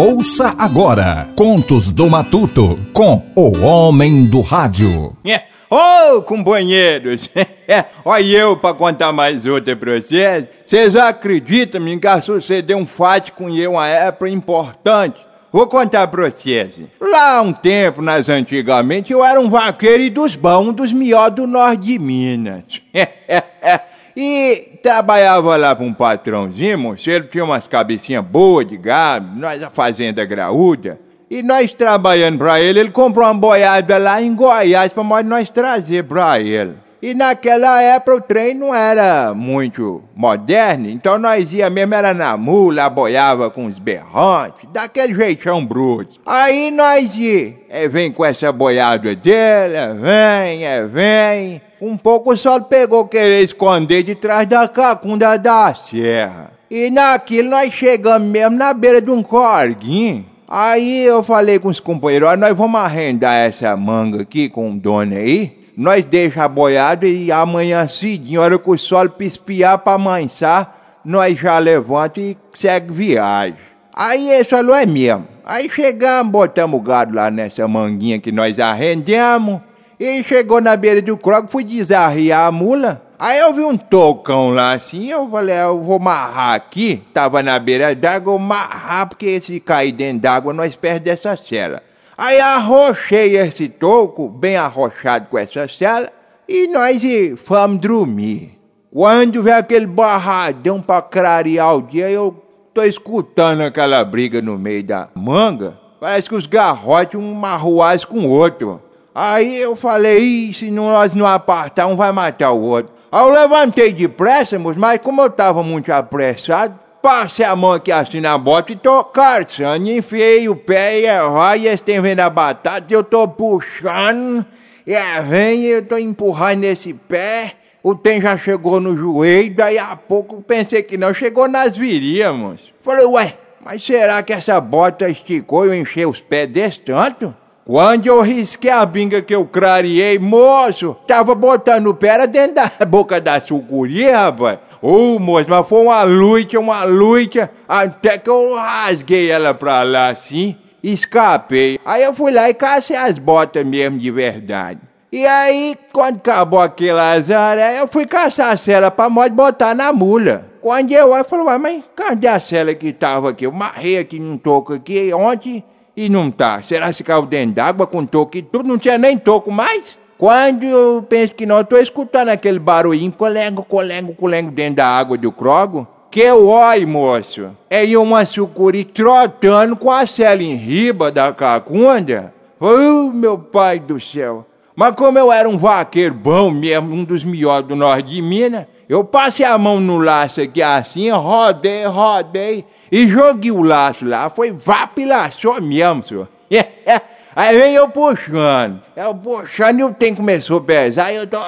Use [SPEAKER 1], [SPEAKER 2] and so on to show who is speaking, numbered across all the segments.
[SPEAKER 1] Ouça agora Contos do Matuto com o Homem do Rádio.
[SPEAKER 2] É. Ô, oh, companheiros, olha eu pra contar mais outra pra vocês. Vocês acreditam me que sucedeu um fato com eu uma época importante? Vou contar pra vocês. Lá um tempo, nas antigamente, eu era um vaqueiro e dos bons, dos melhores do norte de Minas. E trabalhava lá para um patrãozinho, ele tinha umas cabecinhas boas de gado, nós a fazenda graúda. E nós trabalhando para ele, ele comprou uma boiada lá em Goiás para nós trazer para ele. E naquela época o trem não era muito moderno, então nós ia mesmo era na mula, boiava com os berrantes, daquele jeitão bruto. Aí nós ia, é, vem com essa boiada dele, é, vem, é, vem. Um pouco sol pegou querer esconder de trás da cacunda da serra. E naquilo nós chegamos mesmo na beira de um corguinho. Aí eu falei com os companheiros, nós vamos arrendar essa manga aqui com o dono aí nós deixa a boiada e amanhã cedinho, hora que o sol pispiar para amansar, nós já levanta e segue viagem. Aí isso falou, é mesmo. Aí chegamos, botamos o gado lá nessa manguinha que nós arrendemos. E chegou na beira do croco, fui desarriar a mula. Aí eu vi um tocão lá assim, eu falei, ah, eu vou amarrar aqui. Tava na beira d'água, eu amarrar, porque se cair dentro d'água, nós perdemos essa cela. Aí arrochei esse toco, bem arrochado com essa cela, e nós fomos dormir. Quando vem aquele barradão pra clarear o dia, eu tô escutando aquela briga no meio da manga. Parece que os garrotes um arruaz com o outro. Aí eu falei, se nós não apartar, um vai matar o outro. Aí eu levantei depressa, mas como eu tava muito apressado, Passei a mão aqui assim na bota e tô carçando, enfiei o pé e é vai, vendo a batata, eu tô puxando, e é, vem, eu tô empurrando nesse pé, o trem já chegou no joelho, daí a pouco pensei que não, chegou nas virias, moço. Falei, ué, mas será que essa bota esticou e eu enchei os pés desse tanto? Quando eu risquei a binga que eu clareei, moço, tava botando o pé dentro da boca da sucuri, rapaz. Ô, moço, mas foi uma luta, uma luta, até que eu rasguei ela pra lá assim, escapei. Aí eu fui lá e cacei as botas mesmo de verdade. E aí, quando acabou aquele azar, eu fui caçar a cela pra modo botar na mula. Quando eu aí, falei, mas cadê a cela que tava aqui? Eu marrei aqui num toco aqui ontem e não tá. Será que caiu dentro d'água com toco e tudo? Não tinha nem toco mais? Quando eu penso que não, estou escutando aquele barulhinho, colengo, colengo, colengo dentro da água do crogo. Que olho, moço, é uma sucuri trotando com a cela em riba da cacunda. Oh, meu pai do céu. Mas como eu era um vaqueiro bom mesmo, um dos melhores do norte de Minas, eu passei a mão no laço aqui assim, rodei, rodei e joguei o laço lá. Foi vapilaçou mesmo, senhor. Aí vem eu puxando. Eu puxando e o trem começou a pesar. Eu tô.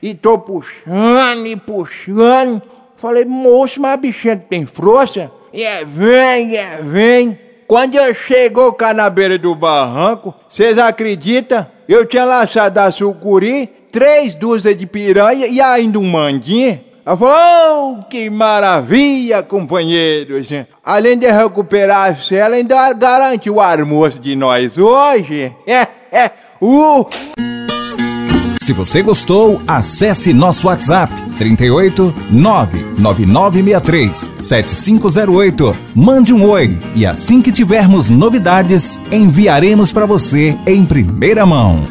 [SPEAKER 2] E tô puxando e puxando. Falei, moço, mas a bichinha tem força. E é vem, é vem. Quando eu chegou cá na beira do barranco, vocês acreditam? Eu tinha laçado a sucuri três dúzias de piranha e ainda um mandinho. Ela falou, oh, que maravilha, companheiros. Além de recuperar a cela, ainda garantiu o almoço de nós hoje. É, é, uh.
[SPEAKER 1] Se você gostou, acesse nosso WhatsApp 38 99963 7508. Mande um oi e assim que tivermos novidades, enviaremos para você em primeira mão.